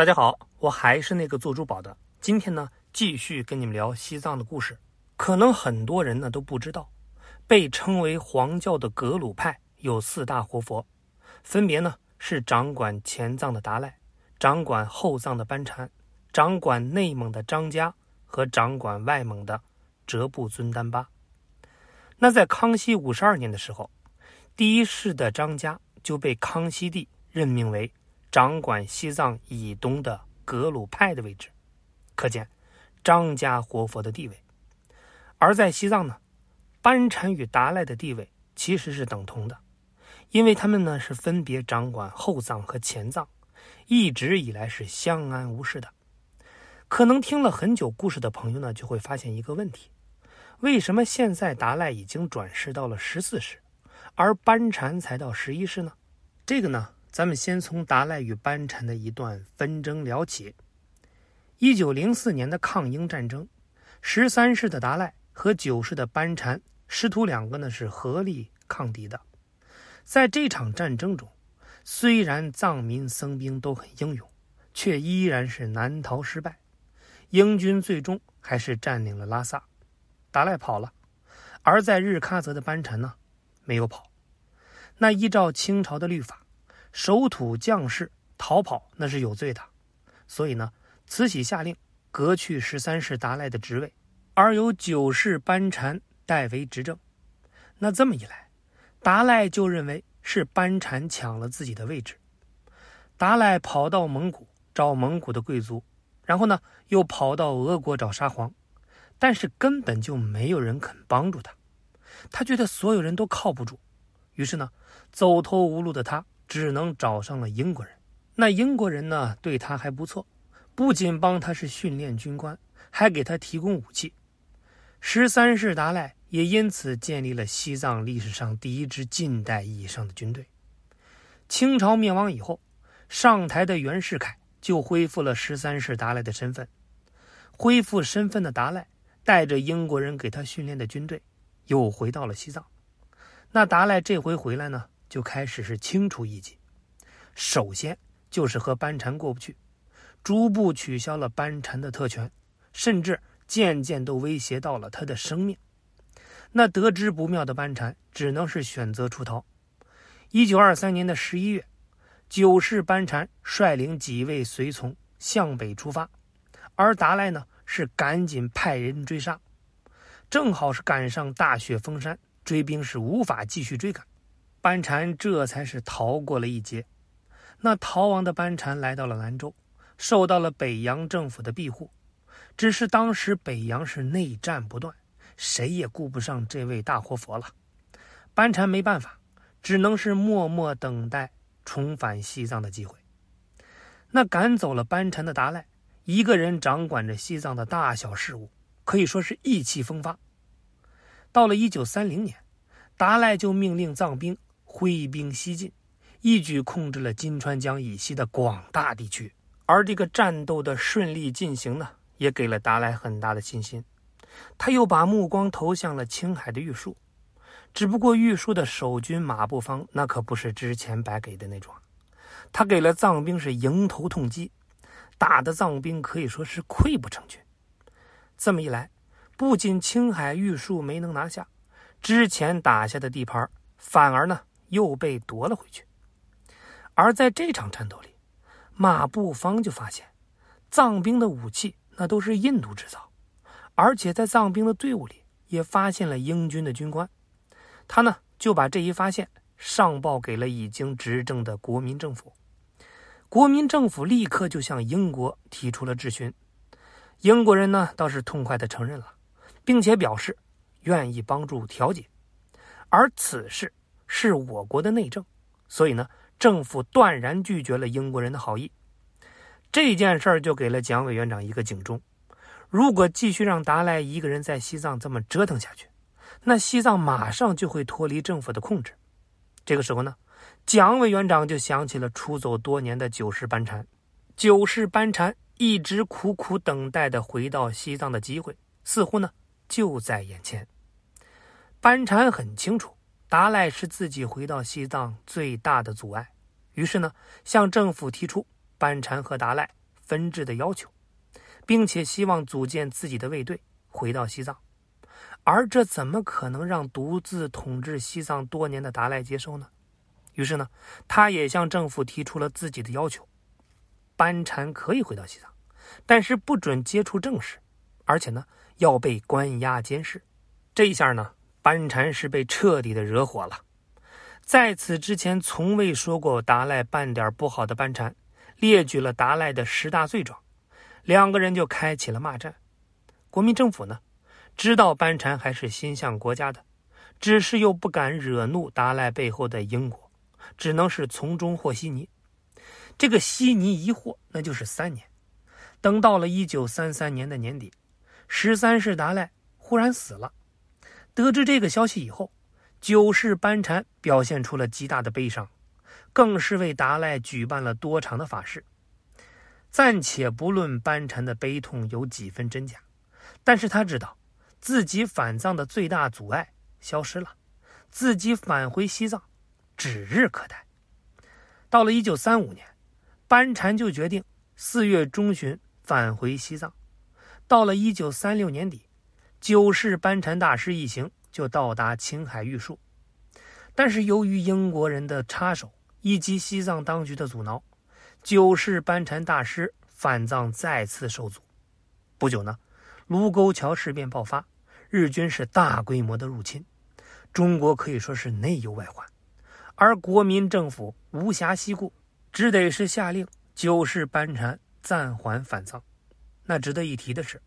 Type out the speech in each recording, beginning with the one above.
大家好，我还是那个做珠宝的。今天呢，继续跟你们聊西藏的故事。可能很多人呢都不知道，被称为黄教的格鲁派有四大活佛，分别呢是掌管前藏的达赖，掌管后藏的班禅，掌管内蒙的张家和掌管外蒙的哲布尊丹巴。那在康熙五十二年的时候，第一世的张家就被康熙帝任命为。掌管西藏以东的格鲁派的位置，可见张家活佛的地位。而在西藏呢，班禅与达赖的地位其实是等同的，因为他们呢是分别掌管后藏和前藏，一直以来是相安无事的。可能听了很久故事的朋友呢，就会发现一个问题：为什么现在达赖已经转世到了十四世，而班禅才到十一世呢？这个呢？咱们先从达赖与班禅的一段纷争聊起。一九零四年的抗英战争，十三世的达赖和九世的班禅师徒两个呢是合力抗敌的。在这场战争中，虽然藏民僧兵都很英勇，却依然是难逃失败。英军最终还是占领了拉萨，达赖跑了，而在日喀则的班禅呢没有跑。那依照清朝的律法。守土将士逃跑那是有罪的，所以呢，慈禧下令革去十三世达赖的职位，而由九世班禅代为执政。那这么一来，达赖就认为是班禅抢了自己的位置。达赖跑到蒙古找蒙古的贵族，然后呢又跑到俄国找沙皇，但是根本就没有人肯帮助他。他觉得所有人都靠不住，于是呢，走投无路的他。只能找上了英国人。那英国人呢，对他还不错，不仅帮他是训练军官，还给他提供武器。十三世达赖也因此建立了西藏历史上第一支近代意义上的军队。清朝灭亡以后，上台的袁世凯就恢复了十三世达赖的身份。恢复身份的达赖带着英国人给他训练的军队，又回到了西藏。那达赖这回回来呢？就开始是清除异己，首先就是和班禅过不去，逐步取消了班禅的特权，甚至渐渐都威胁到了他的生命。那得知不妙的班禅只能是选择出逃。一九二三年的十一月，九世班禅率领几位随从向北出发，而达赖呢是赶紧派人追杀，正好是赶上大雪封山，追兵是无法继续追赶。班禅这才是逃过了一劫。那逃亡的班禅来到了兰州，受到了北洋政府的庇护。只是当时北洋是内战不断，谁也顾不上这位大活佛了。班禅没办法，只能是默默等待重返西藏的机会。那赶走了班禅的达赖，一个人掌管着西藏的大小事务，可以说是意气风发。到了一九三零年，达赖就命令藏兵。挥兵西进，一举控制了金川江以西的广大地区。而这个战斗的顺利进行呢，也给了达赖很大的信心。他又把目光投向了青海的玉树，只不过玉树的守军马步芳那可不是之前白给的那种，他给了藏兵是迎头痛击，打的藏兵可以说是溃不成军。这么一来，不仅青海玉树没能拿下，之前打下的地盘反而呢。又被夺了回去，而在这场战斗里，马步芳就发现，藏兵的武器那都是印度制造，而且在藏兵的队伍里也发现了英军的军官，他呢就把这一发现上报给了已经执政的国民政府，国民政府立刻就向英国提出了质询，英国人呢倒是痛快的承认了，并且表示愿意帮助调解，而此事。是我国的内政，所以呢，政府断然拒绝了英国人的好意。这件事儿就给了蒋委员长一个警钟：如果继续让达赖一个人在西藏这么折腾下去，那西藏马上就会脱离政府的控制。这个时候呢，蒋委员长就想起了出走多年的九世班禅。九世班禅一直苦苦等待的回到西藏的机会，似乎呢就在眼前。班禅很清楚。达赖是自己回到西藏最大的阻碍，于是呢，向政府提出班禅和达赖分治的要求，并且希望组建自己的卫队回到西藏。而这怎么可能让独自统治西藏多年的达赖接受呢？于是呢，他也向政府提出了自己的要求：班禅可以回到西藏，但是不准接触政事，而且呢要被关押监视。这一下呢，班禅是被彻底的惹火了。在此之前，从未说过达赖半点不好的班禅，列举了达赖的十大罪状，两个人就开启了骂战。国民政府呢？知道班禅还是心向国家的，只是又不敢惹怒达赖背后的英国，只能是从中和稀泥。这个稀泥一和，那就是三年。等到了一九三三年的年底，十三世达赖忽然死了。得知这个消息以后，九世班禅表现出了极大的悲伤，更是为达赖举办了多场的法事。暂且不论班禅的悲痛有几分真假，但是他知道。自己返藏的最大阻碍消失了，自己返回西藏指日可待。到了一九三五年，班禅就决定四月中旬返回西藏。到了一九三六年底，九世班禅大师一行就到达青海玉树。但是由于英国人的插手以及西藏当局的阻挠，九世班禅大师返藏再次受阻。不久呢。卢沟桥事变爆发，日军是大规模的入侵，中国可以说是内忧外患，而国民政府无暇西顾，只得是下令九世班禅暂缓返藏。那值得一提的是，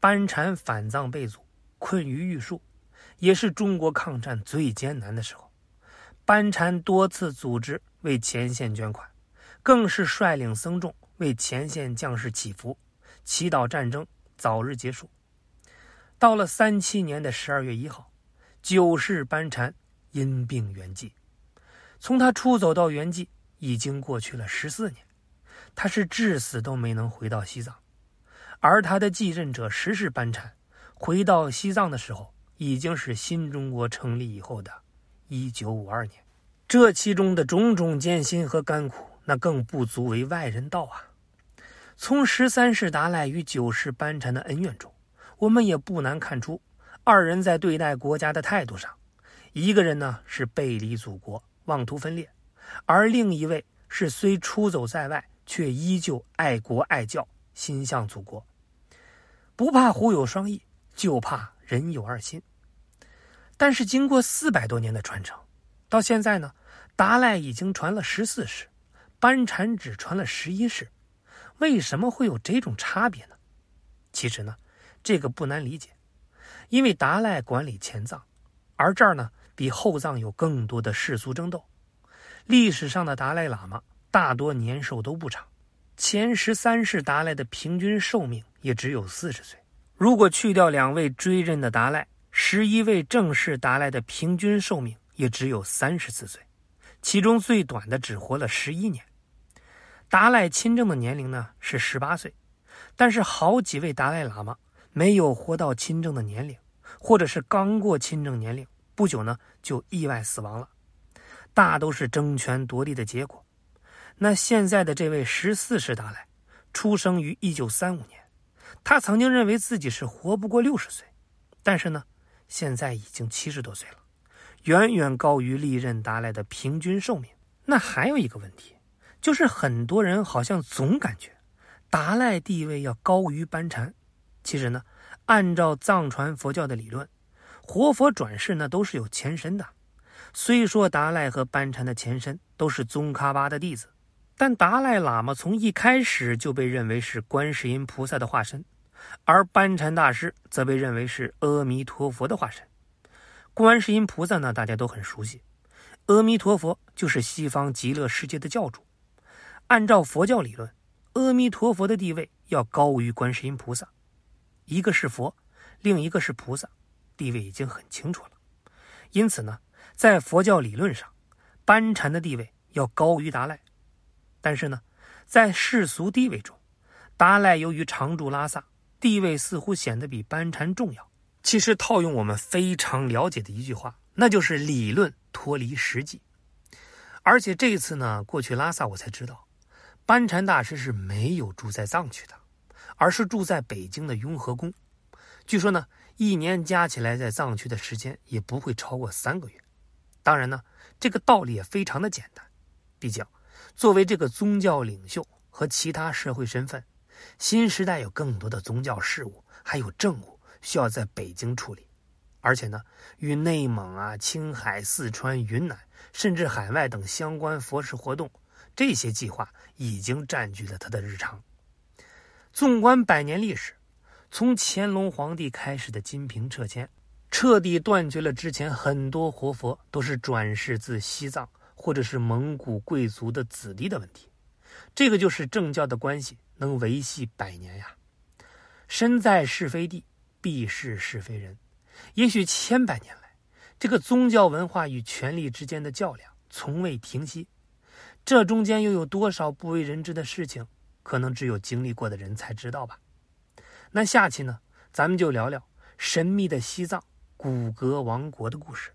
班禅返藏被阻，困于玉树，也是中国抗战最艰难的时候。班禅多次组织为前线捐款，更是率领僧众为前线将士祈福，祈祷战争。早日结束。到了三七年的十二月一号，九世班禅因病圆寂。从他出走到圆寂，已经过去了十四年，他是至死都没能回到西藏。而他的继任者十世班禅回到西藏的时候，已经是新中国成立以后的一九五二年。这其中的种种艰辛和甘苦，那更不足为外人道啊。从十三世达赖与九世班禅的恩怨中，我们也不难看出，二人在对待国家的态度上，一个人呢是背离祖国，妄图分裂，而另一位是虽出走在外，却依旧爱国爱教，心向祖国。不怕虎有双翼，就怕人有二心。但是经过四百多年的传承，到现在呢，达赖已经传了十四世，班禅只传了十一世。为什么会有这种差别呢？其实呢，这个不难理解，因为达赖管理前藏，而这儿呢比后藏有更多的世俗争斗。历史上的达赖喇嘛大多年寿都不长，前十三世达赖的平均寿命也只有四十岁。如果去掉两位追认的达赖，十一位正式达赖的平均寿命也只有三十四岁，其中最短的只活了十一年。达赖亲政的年龄呢是十八岁，但是好几位达赖喇嘛没有活到亲政的年龄，或者是刚过亲政年龄，不久呢就意外死亡了，大都是争权夺利的结果。那现在的这位十四世达赖，出生于一九三五年，他曾经认为自己是活不过六十岁，但是呢，现在已经七十多岁了，远远高于历任达赖的平均寿命。那还有一个问题。就是很多人好像总感觉达赖地位要高于班禅，其实呢，按照藏传佛教的理论，活佛转世呢都是有前身的。虽说达赖和班禅的前身都是宗喀巴的弟子，但达赖喇嘛从一开始就被认为是观世音菩萨的化身，而班禅大师则被认为是阿弥陀佛的化身。观世音菩萨呢，大家都很熟悉，阿弥陀佛就是西方极乐世界的教主。按照佛教理论，阿弥陀佛的地位要高于观世音菩萨，一个是佛，另一个是菩萨，地位已经很清楚了。因此呢，在佛教理论上，班禅的地位要高于达赖。但是呢，在世俗地位中，达赖由于常住拉萨，地位似乎显得比班禅重要。其实套用我们非常了解的一句话，那就是理论脱离实际。而且这次呢，过去拉萨我才知道。班禅大师是没有住在藏区的，而是住在北京的雍和宫。据说呢，一年加起来在藏区的时间也不会超过三个月。当然呢，这个道理也非常的简单。毕竟，作为这个宗教领袖和其他社会身份，新时代有更多的宗教事务还有政务需要在北京处理，而且呢，与内蒙啊、青海、四川、云南，甚至海外等相关佛事活动，这些计划已经占据了他的日常。纵观百年历史，从乾隆皇帝开始的金瓶撤迁，彻底断绝了之前很多活佛都是转世自西藏。或者是蒙古贵族的子弟的问题，这个就是政教的关系能维系百年呀。身在是非地，必是是非人。也许千百年来，这个宗教文化与权力之间的较量从未停息。这中间又有多少不为人知的事情，可能只有经历过的人才知道吧。那下期呢，咱们就聊聊神秘的西藏古格王国的故事。